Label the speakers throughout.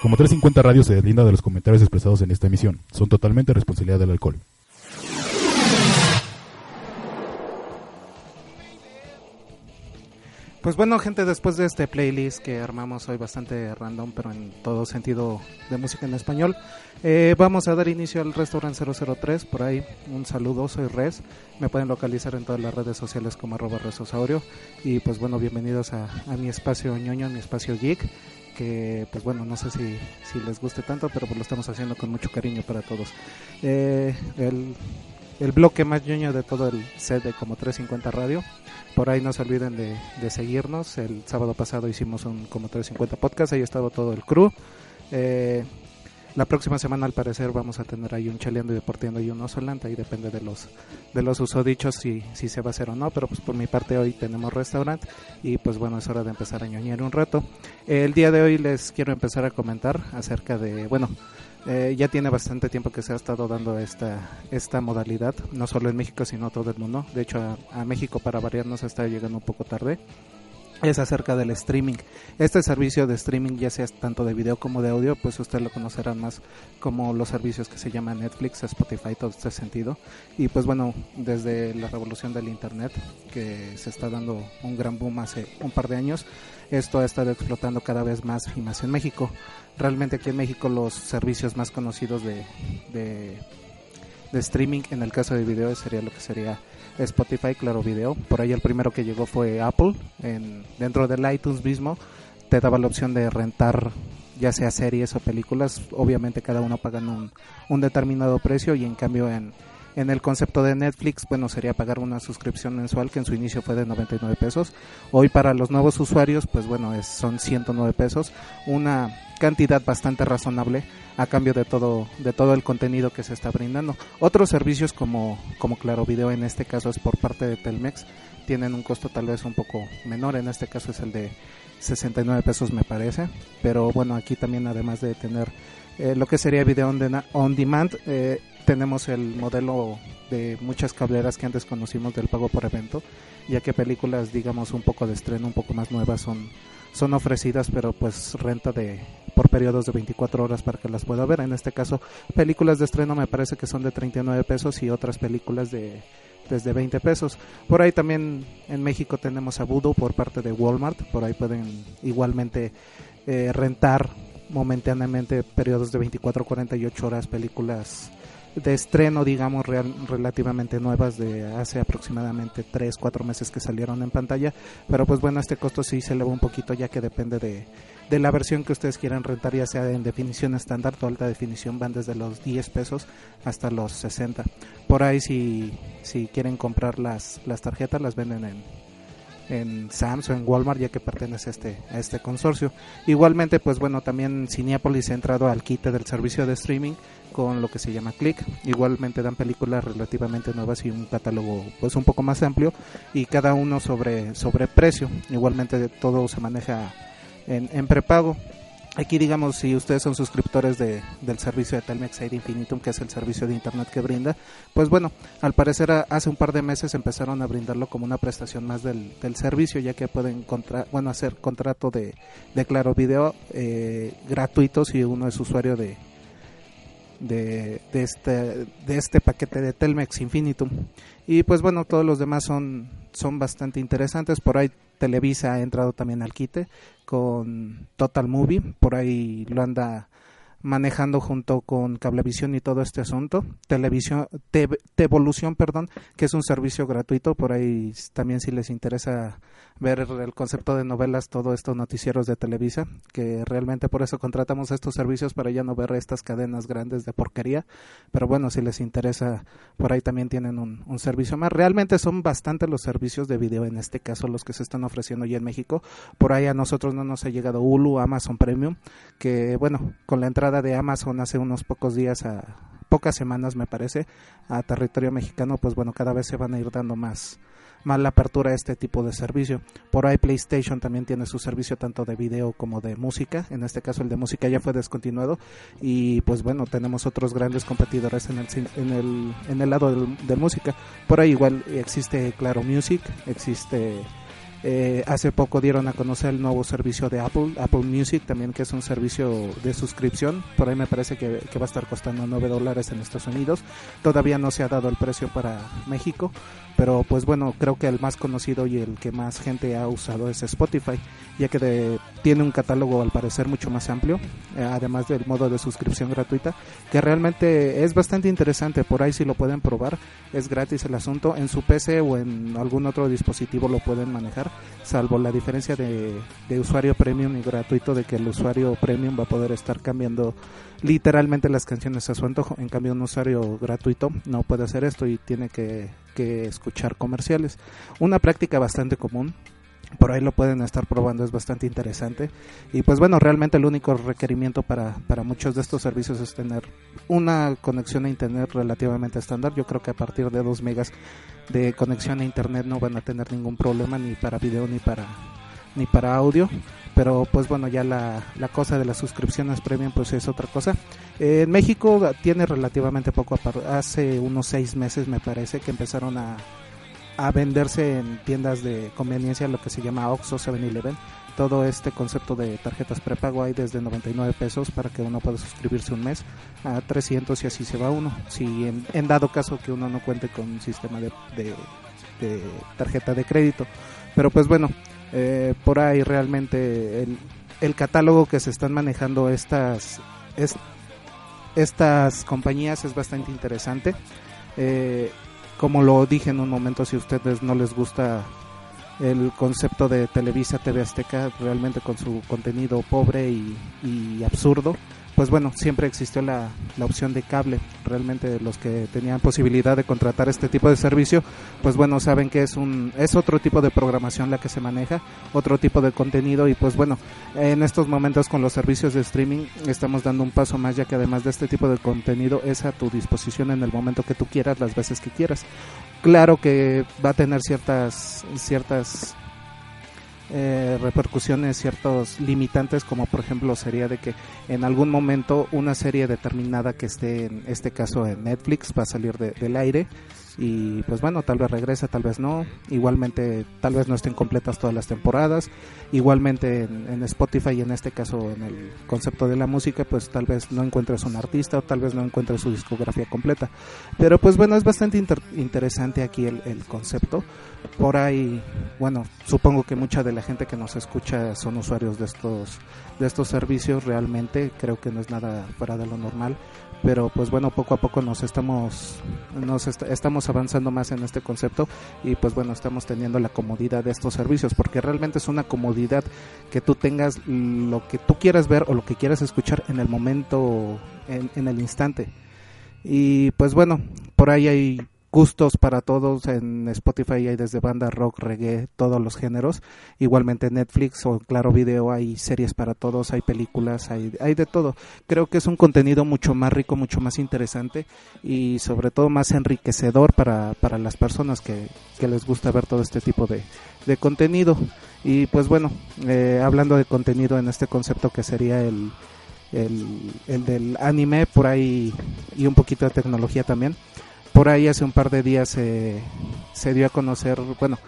Speaker 1: Como 350 Radio se deslinda de los comentarios expresados en esta emisión. Son totalmente responsabilidad del alcohol.
Speaker 2: Pues bueno, gente, después de este playlist que armamos hoy bastante random, pero en todo sentido de música en español, eh, vamos a dar inicio al Restaurant 003. Por ahí, un saludo, soy Res. Me pueden localizar en todas las redes sociales como arroba resosaurio. Y pues bueno, bienvenidos a, a mi espacio ñoño, a mi espacio geek. Que pues bueno, no sé si, si les guste tanto, pero pues lo estamos haciendo con mucho cariño para todos. Eh, el, el bloque más ñoño de todo el set de como 350 Radio. Por ahí no se olviden de, de seguirnos. El sábado pasado hicimos un como 350 podcast, ahí ha estado todo el crew. Eh, la próxima semana al parecer vamos a tener ahí un chaleando y deportiendo y un osolante, ahí depende de los de los usodichos si, si se va a hacer o no, pero pues por mi parte hoy tenemos restaurante y pues bueno es hora de empezar a ñoñar un rato. El día de hoy les quiero empezar a comentar acerca de, bueno, eh, ya tiene bastante tiempo que se ha estado dando esta, esta modalidad, no solo en México, sino todo el mundo. De hecho, a, México, para variar, nos está llegando un poco tarde. Es acerca del streaming. Este servicio de streaming, ya sea tanto de video como de audio, pues usted lo conocerán más como los servicios que se llaman Netflix, Spotify, todo este sentido. Y pues bueno, desde la revolución del Internet, que se está dando un gran boom hace un par de años, esto ha estado explotando cada vez más y más en México realmente aquí en México los servicios más conocidos de, de, de, streaming en el caso de video sería lo que sería Spotify, Claro Video. Por ahí el primero que llegó fue Apple. En, dentro del iTunes mismo te daba la opción de rentar ya sea series o películas. Obviamente cada uno pagan un, un determinado precio y en cambio en, en el concepto de Netflix, bueno, sería pagar una suscripción mensual que en su inicio fue de 99 pesos. Hoy para los nuevos usuarios, pues bueno, es, son 109 pesos, una cantidad bastante razonable a cambio de todo de todo el contenido que se está brindando. Otros servicios como como Claro Video en este caso es por parte de Telmex tienen un costo tal vez un poco menor, en este caso es el de 69 pesos me parece, pero bueno, aquí también además de tener eh, lo que sería video on, de, on demand, eh, tenemos el modelo de muchas cableras que antes conocimos del pago por evento, ya que películas, digamos, un poco de estreno, un poco más nuevas son, son ofrecidas, pero pues renta de por periodos de 24 horas para que las pueda ver. En este caso, películas de estreno me parece que son de 39 pesos y otras películas de desde 20 pesos. Por ahí también en México tenemos a Voodoo por parte de Walmart, por ahí pueden igualmente eh, rentar momentáneamente periodos de 24 48 horas películas de estreno, digamos, real, relativamente nuevas de hace aproximadamente 3, 4 meses que salieron en pantalla. Pero pues bueno, este costo sí se eleva un poquito ya que depende de, de la versión que ustedes quieran rentar, ya sea en definición estándar o alta definición, van desde los 10 pesos hasta los 60. Por ahí si, si quieren comprar las, las tarjetas, las venden en, en Sam's o en Walmart ya que pertenece a este, a este consorcio. Igualmente, pues bueno, también Cinepolis ha entrado al quite del servicio de streaming con lo que se llama Click. Igualmente dan películas relativamente nuevas y un catálogo pues un poco más amplio y cada uno sobre, sobre precio. Igualmente todo se maneja en, en prepago. Aquí digamos si ustedes son suscriptores de, del servicio de Telmex Air Infinitum, que es el servicio de internet que brinda, pues bueno, al parecer hace un par de meses empezaron a brindarlo como una prestación más del, del servicio, ya que pueden contra, bueno hacer contrato de, de Claro Video eh, gratuito si uno es usuario de, de, de, este, de este paquete de Telmex Infinitum. Y pues bueno, todos los demás son, son bastante interesantes. Por ahí Televisa ha entrado también al quite con Total Movie. Por ahí lo anda manejando junto con Cablevisión y todo este asunto. Televisión, te, Evolución, perdón, que es un servicio gratuito. Por ahí también si les interesa ver el concepto de novelas, todo estos noticieros de Televisa, que realmente por eso contratamos estos servicios para ya no ver estas cadenas grandes de porquería. Pero bueno, si les interesa, por ahí también tienen un, un servicio más. Realmente son bastante los servicios de video, en este caso los que se están ofreciendo ya en México. Por ahí a nosotros no nos ha llegado Hulu, Amazon Premium, que bueno, con la entrada de Amazon hace unos pocos días a pocas semanas me parece a territorio mexicano pues bueno cada vez se van a ir dando más más la apertura a este tipo de servicio. Por ahí PlayStation también tiene su servicio tanto de video como de música. En este caso el de música ya fue descontinuado. Y pues bueno tenemos otros grandes competidores en el en el, en el lado de, de música. Por ahí igual existe Claro Music existe Eh, hace poco dieron a conocer el nuevo servicio de Apple, Apple Music también, que es un servicio de suscripción. Por ahí me parece que, va a estar costando 9 dólares en Estados Unidos. Todavía no se ha dado el precio para México, pero pues bueno, creo que el más conocido y el que más gente ha usado es Spotify, ya que de, tiene un catálogo al parecer mucho más amplio, eh, además del modo de suscripción gratuita, que realmente es bastante interesante. Por ahí si lo pueden probar, es gratis el asunto. En su PC o en algún otro dispositivo lo pueden manejar salvo la diferencia de, usuario premium y gratuito de que el usuario premium va a poder estar cambiando literalmente las canciones a su antojo. En cambio, un usuario gratuito no puede hacer esto y tiene que, escuchar comerciales. Una práctica bastante común. Por ahí lo pueden estar probando, es bastante interesante. Y pues bueno, realmente el único requerimiento para, para muchos de estos servicios es tener una conexión a internet relativamente estándar. Yo creo que a partir de 2 megas de conexión a internet no van a tener ningún problema ni para video ni para ni para audio pero pues bueno ya la, la cosa de las suscripciones premium pues es otra cosa en México tiene relativamente poco hace unos seis meses me parece que empezaron a, a venderse en tiendas de conveniencia lo que se llama Oxxo 7-Eleven todo este concepto de tarjetas prepago hay desde 99 pesos para que uno pueda suscribirse un mes a 300 y así se va uno. Si en, dado caso que uno no cuente con un sistema de, tarjeta de crédito. Pero pues bueno, eh, por ahí realmente el, catálogo que se están manejando estas, estas compañías es bastante interesante. Eh, como lo dije en un momento, si a ustedes no les gusta el concepto de Televisa TV Azteca realmente con su contenido pobre y, absurdo pues bueno, siempre existió la, la, opción de cable. Realmente los que tenían posibilidad de contratar este tipo de servicio, pues bueno, saben que es un es otro tipo de programación la que se maneja, otro tipo de contenido y pues bueno, en estos momentos con los servicios de streaming estamos dando un paso más ya que además de este tipo de contenido es a tu disposición en el momento que tú quieras, las veces que quieras claro que va a tener ciertas ciertas eh, repercusiones, ciertos limitantes, como por ejemplo sería de que en algún momento una serie determinada que esté en este caso en Netflix va a salir del aire y pues bueno, tal vez regrese, tal vez no. Igualmente, tal vez no estén completas todas las temporadas. Igualmente en, Spotify y en este caso en el concepto de la música, pues tal vez no encuentres un artista o tal vez no encuentres su discografía completa. Pero pues bueno, es bastante interesante aquí el, el concepto. Por ahí, bueno, supongo que mucha de la gente que nos escucha son usuarios de estos de estos servicios realmente creo que no es nada fuera de lo normal pero pues bueno poco a poco nos estamos nos estamos avanzando más en este concepto y pues bueno estamos teniendo la comodidad de estos servicios porque realmente es una comodidad que tú tengas lo que tú quieras ver o lo que quieras escuchar en el momento en, en el instante. Y pues bueno por ahí hay gustos para todos. En Spotify hay desde banda rock, reggae, todos los géneros. Igualmente en Netflix o Claro Video hay series para todos, hay películas, hay, hay de todo. Creo que es un contenido mucho más rico, mucho más interesante y sobre todo más enriquecedor para, para las personas que, que les gusta ver todo este tipo de, de contenido. Y pues bueno, eh, hablando de contenido en este concepto que sería el, el, el del anime por ahí y un poquito de tecnología también por ahí hace un par de días se dio a conocer, bueno,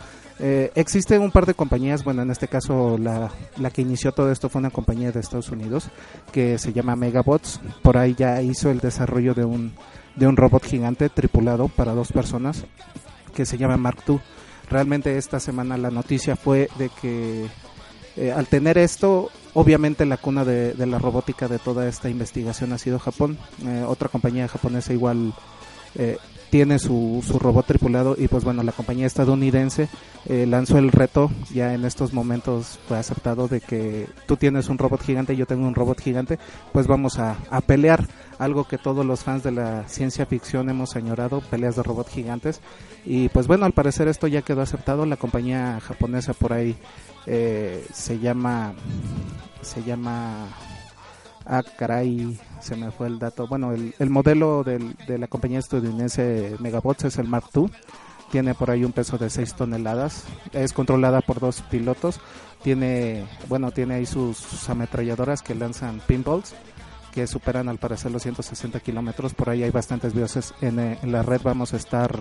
Speaker 2: eh, existe un par de compañías, bueno, en este caso la, la, que inició todo esto fue una compañía de Estados Unidos que se llama Megabots. Por ahí ya hizo el desarrollo de un, de un robot gigante tripulado para dos personas que se llama Mark II. Realmente esta semana la noticia fue de que eh, al tener esto, obviamente la cuna de, la robótica de toda esta investigación ha sido Japón. Eh, otra compañía japonesa igual eh, tiene su, su, robot tripulado y pues bueno, la compañía estadounidense eh, lanzó el reto, ya en estos momentos fue aceptado de que tú tienes un robot gigante yo tengo un robot gigante, pues vamos a, a pelear, algo que todos los fans de la ciencia ficción hemos añorado, peleas de robot gigantes. Y pues bueno, al parecer esto ya quedó aceptado, la compañía japonesa por ahí eh, se llama, se llama Ah, caray, se me fue el dato. Bueno, el, el modelo del, de la compañía estadounidense Megabots es el Mark II. Tiene por ahí un peso de 6 toneladas. Es controlada por dos pilotos. Tiene, bueno, tiene ahí sus, ametralladoras que lanzan pinballs. que superan al parecer los 160 kilómetros. Por ahí hay bastantes videos en, eh, en, la red. Vamos a estar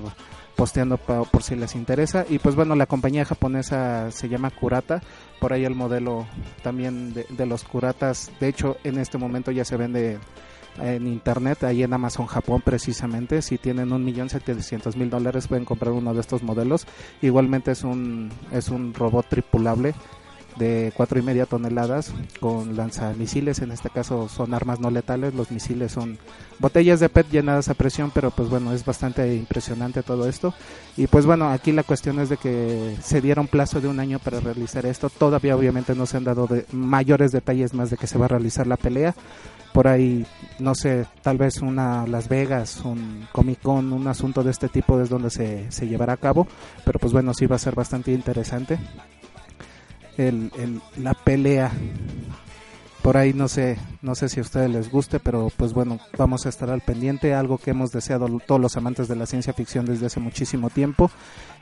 Speaker 2: posteando por si les interesa. Y pues bueno, la compañía japonesa se llama Kurata. Por ahí el modelo también de, los Kuratas. De hecho, en este momento ya se vende en internet, ahí en Amazon Japón precisamente, si tienen un millón setecientos mil dólares pueden comprar uno de estos modelos. Igualmente es un, es un robot tripulable de cuatro y media toneladas con lanzamisiles en este caso son armas no letales los misiles son botellas de PET llenadas a presión pero pues bueno es bastante impresionante todo esto. Y pues bueno aquí la cuestión es de que se dieron plazo de un año para realizar esto. Todavía obviamente no se han dado mayores detalles más de que se va a realizar la pelea. Por ahí, no sé, tal vez una Las Vegas, un Comic Con, un asunto de este tipo es donde se, se llevará a cabo, pero pues bueno, sí va a ser bastante interesante el, la pelea. Por ahí no sé, no sé si a ustedes les guste, pero pues bueno, vamos a estar al pendiente, algo que hemos deseado todos los amantes de la ciencia ficción desde hace muchísimo tiempo.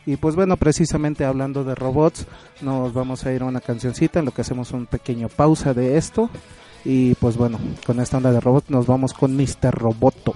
Speaker 2: Y pues bueno, precisamente hablando de robots, nos vamos a ir a una cancioncita en lo que hacemos un pequeño pausa de esto y pues bueno, con esta onda de robot nos vamos con Mr. Roboto.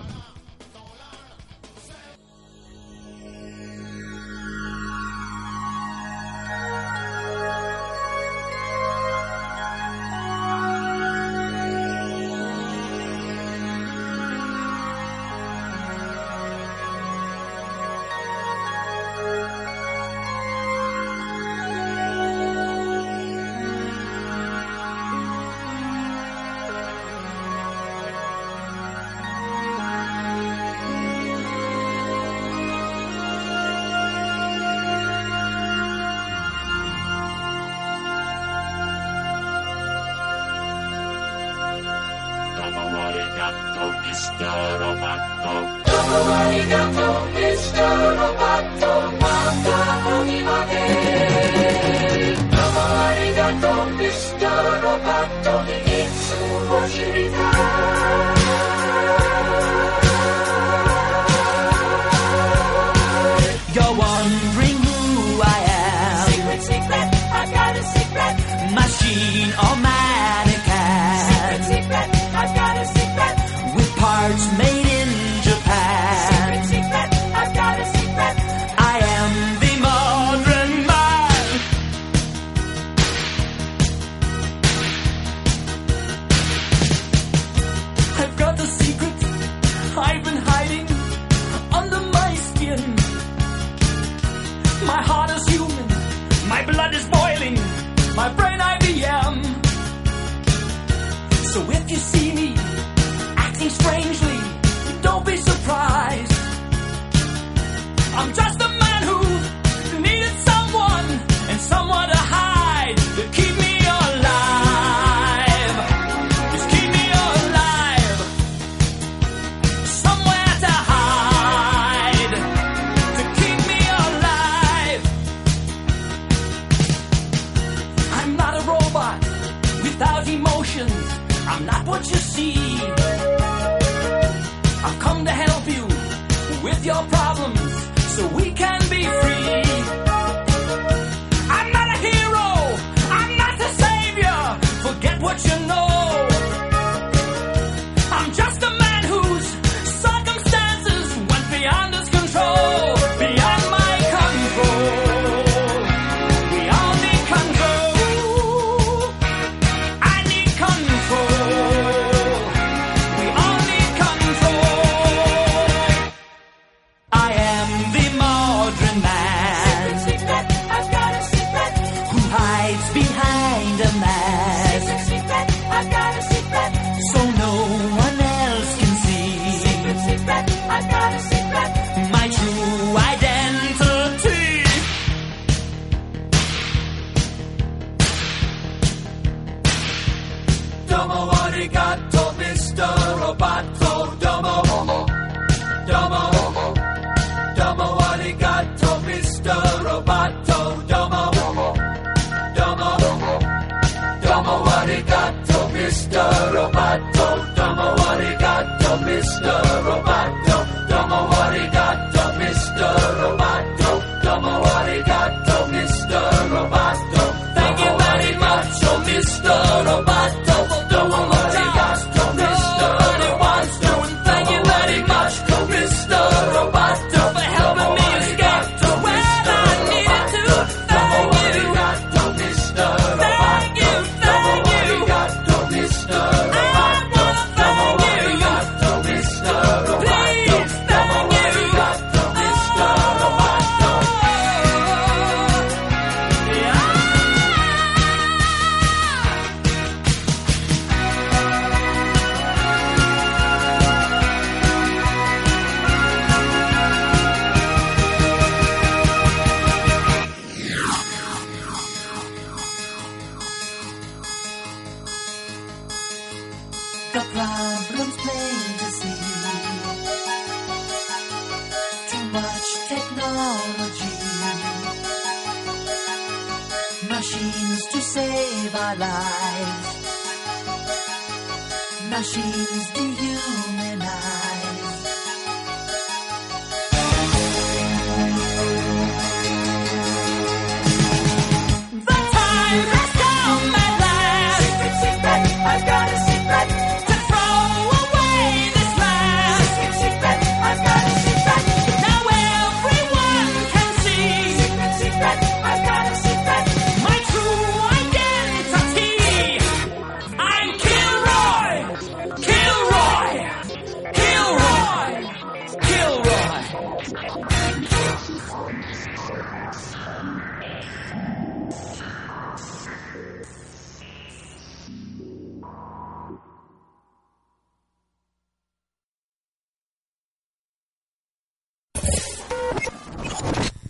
Speaker 3: arigato. My heart is human, my blood is boiling, my brain IBM. So if you see me acting strangely, don't be surprised. I'm just Mr. Roboto, domo arigato, Mr.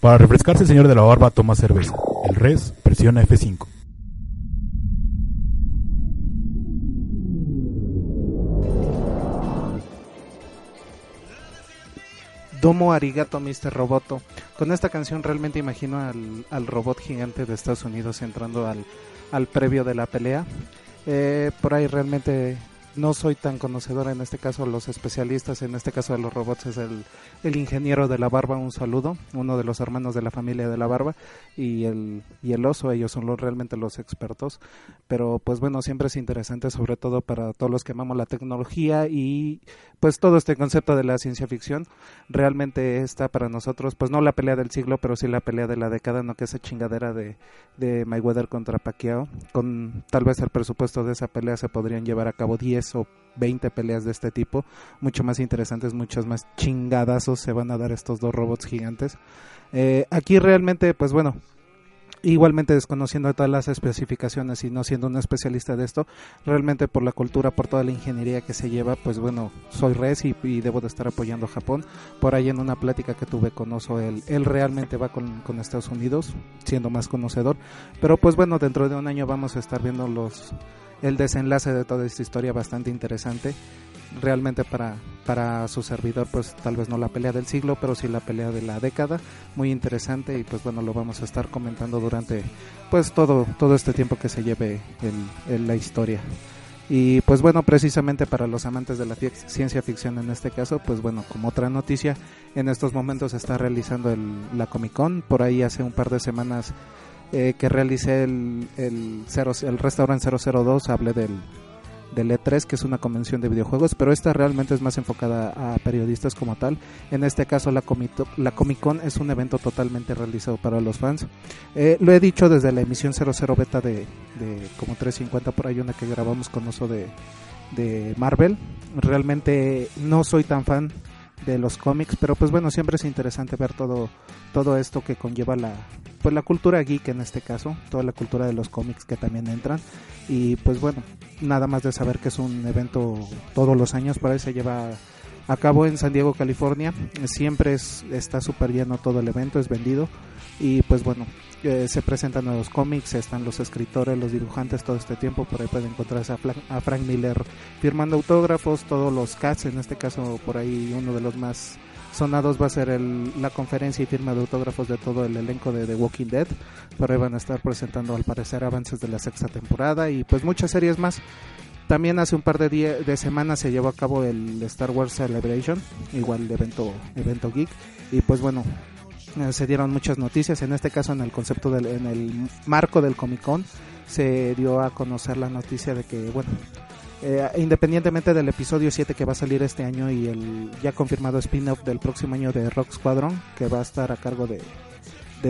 Speaker 1: Para refrescarse el señor de la barba toma cerveza. El res presiona F5.
Speaker 2: Domo Arigato Mr. Roboto. Con esta canción realmente imagino al, al robot gigante de Estados Unidos entrando al, al previo de la pelea. Eh, por ahí realmente no soy tan conocedor en este caso, los especialistas en este caso de los robots es el, el ingeniero de la barba, un saludo, uno de los hermanos de la familia de la barba y el, y el oso, ellos son los, realmente los expertos, pero pues bueno, siempre es interesante sobre todo para todos los que amamos la tecnología y pues todo este concepto de la ciencia ficción, realmente está para nosotros, pues no la pelea del siglo, pero sí la pelea de la década, no que esa chingadera de, de Mayweather contra Pacquiao, con tal vez el presupuesto de esa pelea se podrían llevar a cabo 10 o 20 peleas de este tipo, mucho más interesantes, muchos más chingadazos se van a dar estos dos robots gigantes. Eh, aquí realmente, pues bueno, igualmente desconociendo todas las especificaciones y no siendo un especialista de esto, realmente por la cultura, por toda la ingeniería que se lleva, pues bueno, soy res y, y debo de estar apoyando a Japón. Por ahí en una plática que tuve con Oso, él, él realmente va con, con Estados Unidos, siendo más conocedor, pero pues bueno, dentro de un año vamos a estar viendo los el desenlace de toda esta historia bastante interesante. Realmente para, para su servidor pues tal vez no la pelea del siglo pero sí la pelea de la década. Muy interesante y pues bueno lo vamos a estar comentando durante pues todo todo este tiempo que se lleve en la historia. Y pues bueno precisamente para los amantes de la ciencia ficción en este caso pues bueno como otra noticia en estos momentos se está realizando el, la Comic Con por ahí hace un par de semanas eh, que realicé el, el, cero, el restaurante 002 hablé del, del E3 que es una convención de videojuegos pero esta realmente es más enfocada a periodistas como tal. En este caso la, Comito- la Comic Con es un evento totalmente realizado para los fans. Eh, lo he dicho desde la emisión 00 beta de, de como 350 por ahí una que grabamos con uso de, de Marvel. Realmente no soy tan fan de los cómics pero pues bueno siempre es interesante ver todo todo esto que conlleva la pues la cultura geek en este caso toda la cultura de los cómics que también entran. Y pues bueno nada más de saber que es un evento todos los años por ahí se lleva a cabo en San Diego California. Siempre es, está súper lleno todo el evento es vendido. Y pues bueno eh, se presentan nuevos cómics están los escritores los dibujantes todo este tiempo. Por ahí pueden encontrarse a, Frank Miller firmando autógrafos todos los cats en este caso por ahí uno de los más sonados va a ser el- la conferencia y firma de autógrafos de todo el elenco de The Walking Dead. Por ahí van a estar presentando al parecer avances de la sexta temporada y pues muchas series más. También hace un par de, de semanas se llevó a cabo el Star Wars Celebration, igual evento, evento geek. Y pues bueno, eh, se dieron muchas noticias. En este caso, en el concepto del, en el marco del Comic Con, se dio a conocer la noticia de que, bueno, eh, independientemente del episodio 7 que va a salir este año y el ya confirmado spin-off del próximo año de Rock Squadron, que va a estar a cargo de,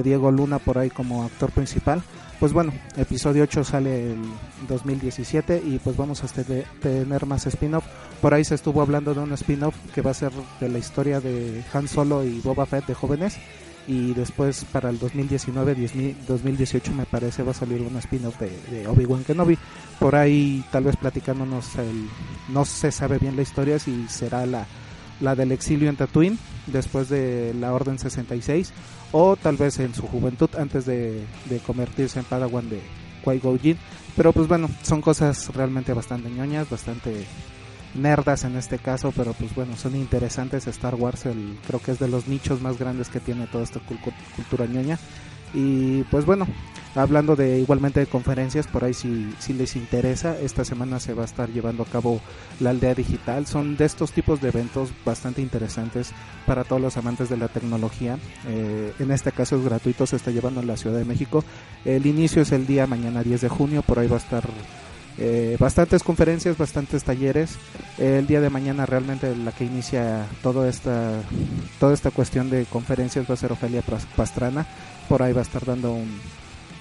Speaker 2: Diego Luna por ahí como actor principal. Pues bueno, episodio 8 sale el 2017 y pues vamos a este- tener más spin-off. Por ahí se estuvo hablando de un spin-off que va a ser de la historia de Han Solo y Boba Fett de jóvenes. Y después para el 2019, 10 2018 me parece va a salir un spin-off de, Obi-Wan Kenobi. Por ahí tal vez platicándonos el... No se sabe bien la historia si será la, la del exilio en Tatooine después de la Orden 66 o tal vez en su juventud antes de, de convertirse en Padawan de Qui-Gon Jinn. Pero pues bueno, son cosas realmente bastante ñoñas, bastante nerdas en este caso, pero pues bueno, son interesantes. Star Wars el, creo que es de los nichos más grandes que tiene toda esta cul- cultura ñoña. Y pues bueno, hablando de igualmente de conferencias, por ahí si, si les interesa, esta semana se va a estar llevando a cabo la aldea digital. Son de estos tipos de eventos bastante interesantes para todos los amantes de la tecnología. Eh, en este caso es gratuito, se está llevando en la Ciudad de México. El inicio es el día mañana 10 de junio, por ahí va a estar eh, bastantes conferencias, bastantes talleres. El día de mañana realmente la que inicia toda esta, toda esta cuestión de conferencias va a ser Ofelia Pastrana. Por ahí va a estar dando un,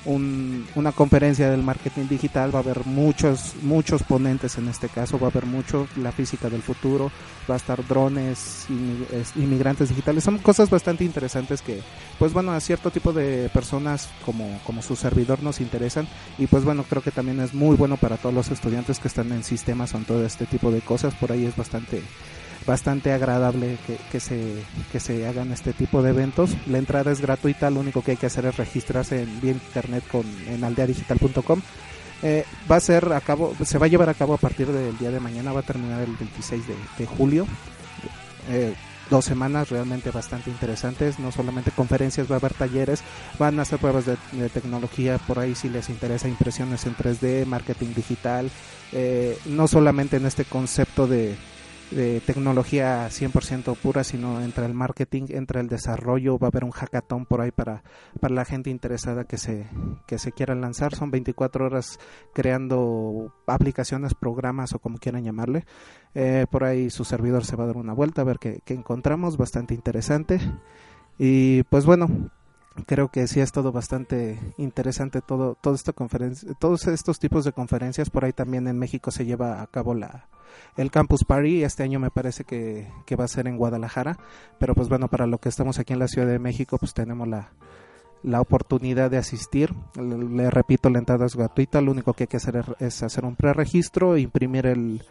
Speaker 2: un- una conferencia del marketing digital. Va a haber muchos, muchos ponentes en este caso. Va a haber mucho la física del futuro. Va a estar drones, inmi- es- inmigrantes digitales. Son cosas bastante interesantes que, pues bueno, a cierto tipo de personas como, como su servidor nos interesan y pues bueno creo que también es muy bueno para todos los estudiantes que están en sistemas o en todo este tipo de cosas por ahí es bastante bastante agradable que, que se que se hagan este tipo de eventos. La entrada es gratuita lo único que hay que hacer es registrarse en vía internet con en aldeadigital.com eh, va a ser a cabo se va a llevar a cabo a partir del día de mañana va a terminar el 26 de, de julio. Eh, dos semanas realmente bastante interesantes, no solamente conferencias, va a haber talleres, van a hacer pruebas de, tecnología, por ahí si les interesa impresiones en 3D, marketing digital, eh, no solamente en este concepto de, de tecnología 100% pura, sino entre el marketing, entre el desarrollo, va a haber un hackathon por ahí para, para la gente interesada que se, que se quiera lanzar, son 24 horas creando aplicaciones, programas o como quieran llamarle, eh, por ahí su servidor se va a dar una vuelta a ver qué, qué encontramos, bastante interesante. Y pues bueno, creo que sí ha estado bastante interesante todo, todo esta conferencia, todos estos tipos de conferencias. Por ahí también en México se lleva a cabo la el Campus Party. Este año me parece que, que va a ser en Guadalajara. Pero pues bueno, para lo que estamos aquí en la Ciudad de México, pues tenemos la, la oportunidad de asistir. Le, le repito, la entrada es gratuita. Lo único que hay que hacer es, hacer un preregistro, imprimir el,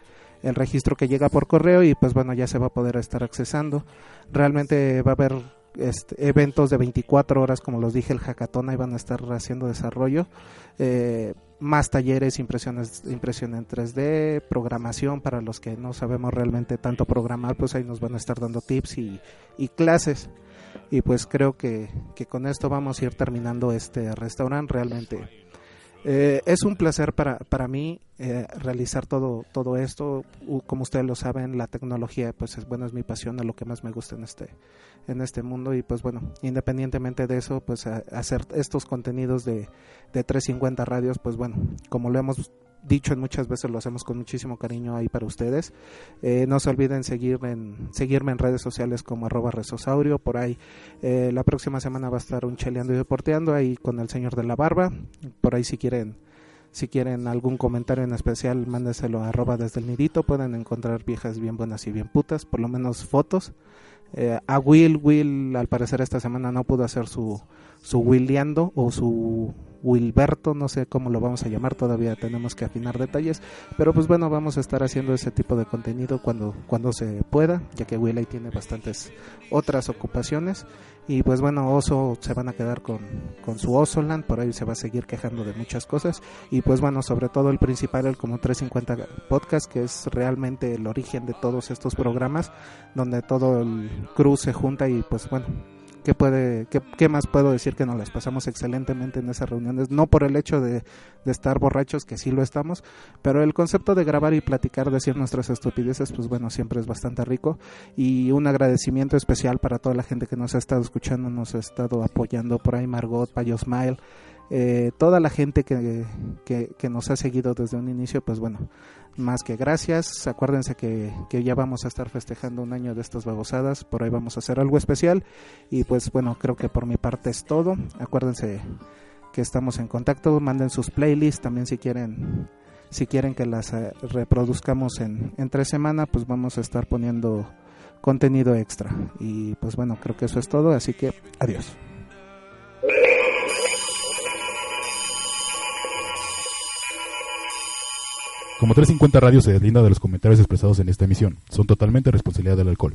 Speaker 2: el registro que llega por correo y pues bueno, ya se va a poder estar accesando. Realmente va a haber este, eventos de 24 horas, como los dije, el hackathon, ahí van a estar haciendo desarrollo. Eh, más talleres, impresiones, impresión en 3D, programación para los que no sabemos realmente tanto programar, pues ahí nos van a estar dando tips y, y clases. Y pues creo que, que con esto vamos a ir terminando este restaurante. Realmente eh, es un placer para, para mí eh, realizar todo, todo esto. Como ustedes lo saben, la tecnología pues es, bueno, es mi pasión, es lo que más me gusta en este, en este mundo. Y pues bueno, independientemente de eso, pues hacer estos contenidos de, de 350 radios, pues bueno, como lo hemos dicho en muchas veces, lo hacemos con muchísimo cariño ahí para ustedes. Eh, no se olviden en, seguirme en redes sociales como arroba resosaurio. Por ahí eh, la próxima semana va a estar un cheleando y deporteando ahí con el señor de la barba. Por ahí si quieren si quieren algún comentario en especial, mándeselo a arroba desde el nidito. Pueden encontrar viejas bien buenas y bien putas, por lo menos fotos. Eh, a Will, Will al parecer esta semana no pudo hacer su, su Williando o su Wilberto, no sé cómo lo vamos a llamar, todavía tenemos que afinar detalles, pero pues bueno, vamos a estar haciendo ese tipo de contenido cuando, cuando se pueda, ya que Will ahí tiene bastantes otras ocupaciones y pues bueno, Oso se van a quedar con, con su Osoland, por ahí se va a seguir quejando de muchas cosas. Y pues bueno, sobre todo el principal, el como 350 podcast, que es realmente el origen de todos estos programas, donde todo el crew se junta y pues bueno, ¿qué, puede, qué, más puedo decir que nos las pasamos excelentemente en esas reuniones? No por el hecho de, de estar borrachos, que sí lo estamos, pero el concepto de grabar y platicar, decir nuestras estupideces, pues bueno, siempre es bastante rico y un agradecimiento especial para toda la gente que nos ha estado escuchando, nos ha estado apoyando por ahí, Margot, Payo Smile, eh, toda la gente que, que, que nos ha seguido desde un inicio, pues bueno, más que gracias. Acuérdense que, que ya vamos a estar festejando un año de estas babosadas. Por ahí vamos a hacer algo especial. Y pues bueno, creo que por mi parte es todo. Acuérdense que estamos en contacto. Manden sus playlists también si quieren. Si quieren que las eh, reproduzcamos en, en tres semanas, pues vamos a estar poniendo contenido extra. Y pues bueno, creo que eso es todo. Así que adiós.
Speaker 1: Como 350 Radio se deslinda de los comentarios expresados en esta emisión. Son totalmente responsabilidad del alcohol.